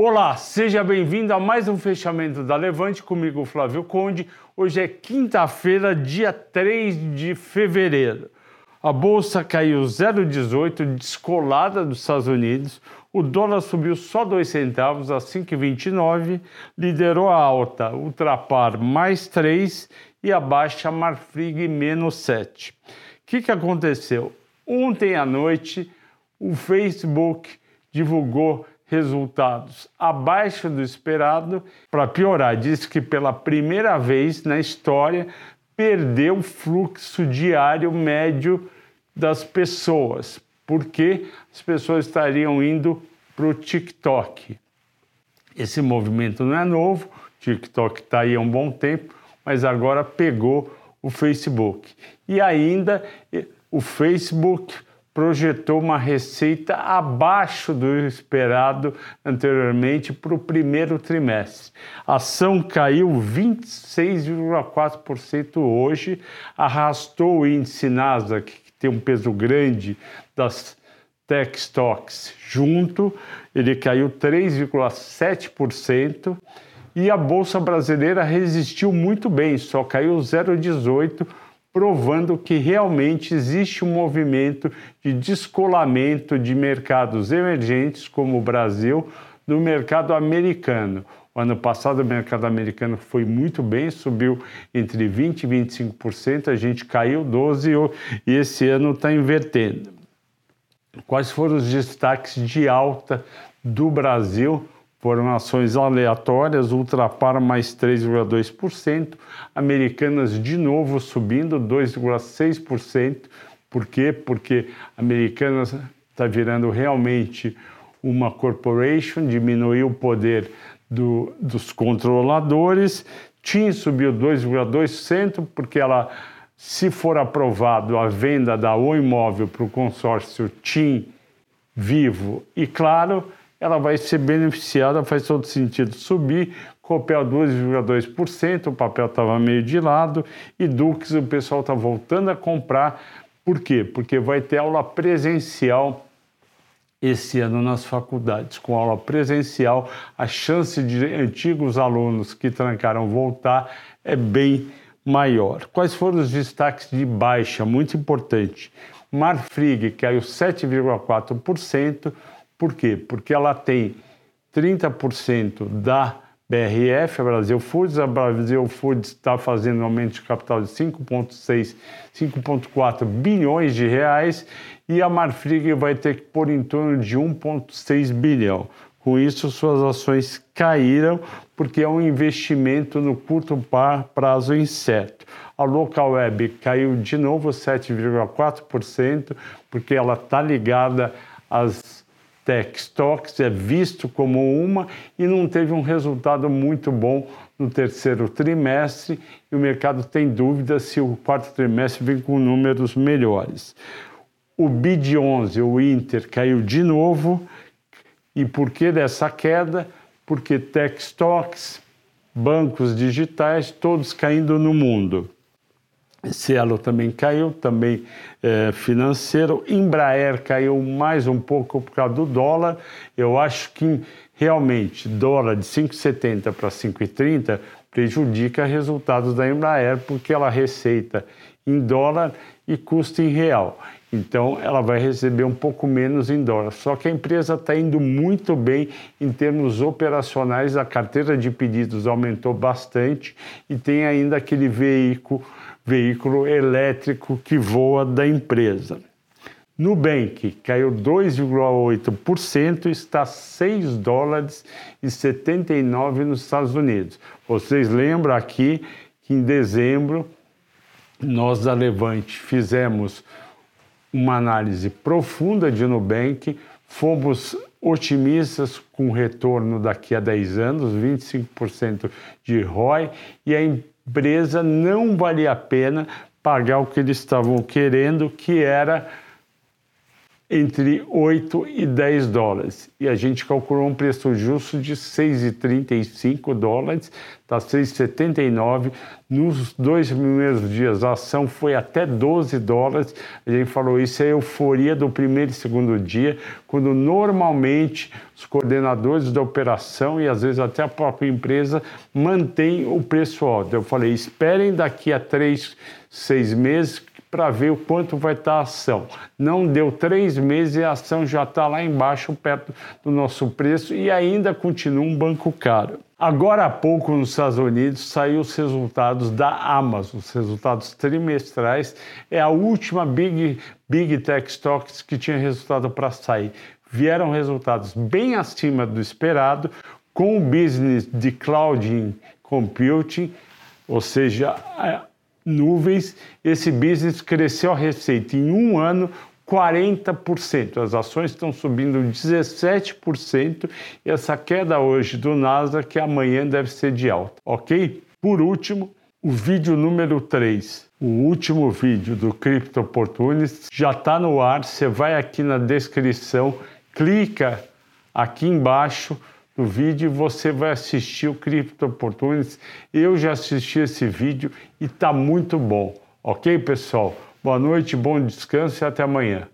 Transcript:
Olá, seja bem-vindo a mais um fechamento da Levante comigo, Flávio Conde. Hoje é quinta-feira, dia 3 de fevereiro. A bolsa caiu 0,18, descolada dos Estados Unidos. O dólar subiu só 2 centavos a 5,29, liderou a alta Ultrapar mais 3 e a baixa Marfrig menos 7. O que, que aconteceu? Ontem à noite, o Facebook divulgou resultados abaixo do esperado. Para piorar, diz que pela primeira vez na história perdeu o fluxo diário médio das pessoas, porque as pessoas estariam indo para o TikTok. Esse movimento não é novo, TikTok está aí há um bom tempo, mas agora pegou o Facebook. E ainda o Facebook projetou uma receita abaixo do esperado anteriormente para o primeiro trimestre. A ação caiu 26,4% hoje, arrastou o índice Nasdaq, que tem um peso grande das tech stocks, junto, ele caiu 3,7% e a bolsa brasileira resistiu muito bem, só caiu 0,18% provando que realmente existe um movimento de descolamento de mercados emergentes, como o Brasil, do mercado americano. O ano passado o mercado americano foi muito bem, subiu entre 20% e 25%, a gente caiu 12% e esse ano está invertendo. Quais foram os destaques de alta do Brasil? Foram ações aleatórias, Ultrapar mais 3,2%, Americanas de novo subindo 2,6%. Por quê? Porque Americanas está virando realmente uma corporation, diminuiu o poder do, dos controladores. TIM subiu 2,2%, porque ela, se for aprovado a venda da O Imóvel para o consórcio TIM Vivo e Claro, ela vai ser beneficiada, faz todo sentido subir. Copel 2,2%, o papel estava meio de lado, e Dux o pessoal está voltando a comprar. Por quê? Porque vai ter aula presencial esse ano nas faculdades. Com aula presencial, a chance de antigos alunos que trancaram voltar é bem maior. Quais foram os destaques de baixa? Muito importante. Marfrig caiu 7,4%. Por quê? Porque ela tem 30% da BRF, a Brasil Foods. A Brasil Foods está fazendo um aumento de capital de 5,6, 5,4 bilhões de reais e a Marfrig vai ter que pôr em torno de 1,6 bilhão. Com isso, suas ações caíram porque é um investimento no curto prazo incerto. A Local Web caiu de novo 7,4% porque ela está ligada às tech stocks, é visto como uma e não teve um resultado muito bom no terceiro trimestre e o mercado tem dúvida se o quarto trimestre vem com números melhores. O BID 11, o Inter, caiu de novo. E por que dessa queda? Porque tech stocks, bancos digitais, todos caindo no mundo. Cielo também caiu, também é, financeiro. Embraer caiu mais um pouco por causa do dólar. Eu acho que realmente dólar de 5,70 para 5,30 prejudica resultados da Embraer, porque ela receita em dólar e custa em real. Então ela vai receber um pouco menos em dólar. Só que a empresa está indo muito bem em termos operacionais, a carteira de pedidos aumentou bastante e tem ainda aquele veículo veículo elétrico que voa da empresa. Nubank caiu 2,8%, está 6 dólares e 79 nos Estados Unidos. Vocês lembram aqui que em dezembro nós da Levante fizemos uma análise profunda de Nubank, fomos otimistas com retorno daqui a 10 anos, 25% de ROI, e a empresa não valia a pena pagar o que eles estavam querendo, que era entre 8 e 10 dólares. E a gente calculou um preço justo de 6,35 dólares, está 6,79. Nos dois primeiros dias a ação foi até 12 dólares. A gente falou isso é a euforia do primeiro e segundo dia, quando normalmente os coordenadores da operação e às vezes até a própria empresa mantém o preço alto. Eu falei, esperem daqui a três, seis meses para ver o quanto vai estar a ação. Não deu três meses e a ação já está lá embaixo, perto do nosso preço, e ainda continua um banco caro. Agora há pouco nos Estados Unidos saiu os resultados da Amazon, os resultados trimestrais. É a última Big, Big Tech Stocks que tinha resultado para sair. Vieram resultados bem acima do esperado, com o business de cloud computing, ou seja, nuvens, esse business cresceu a receita em um ano 40%. As ações estão subindo 17% e essa queda hoje do Nasdaq que amanhã deve ser de alta, ok? Por último, o vídeo número 3, o último vídeo do Crypto Opportunities já está no ar. Você vai aqui na descrição, clica aqui embaixo no vídeo você vai assistir o Crypto Opportunities. Eu já assisti esse vídeo e está muito bom. Ok, pessoal? Boa noite, bom descanso e até amanhã.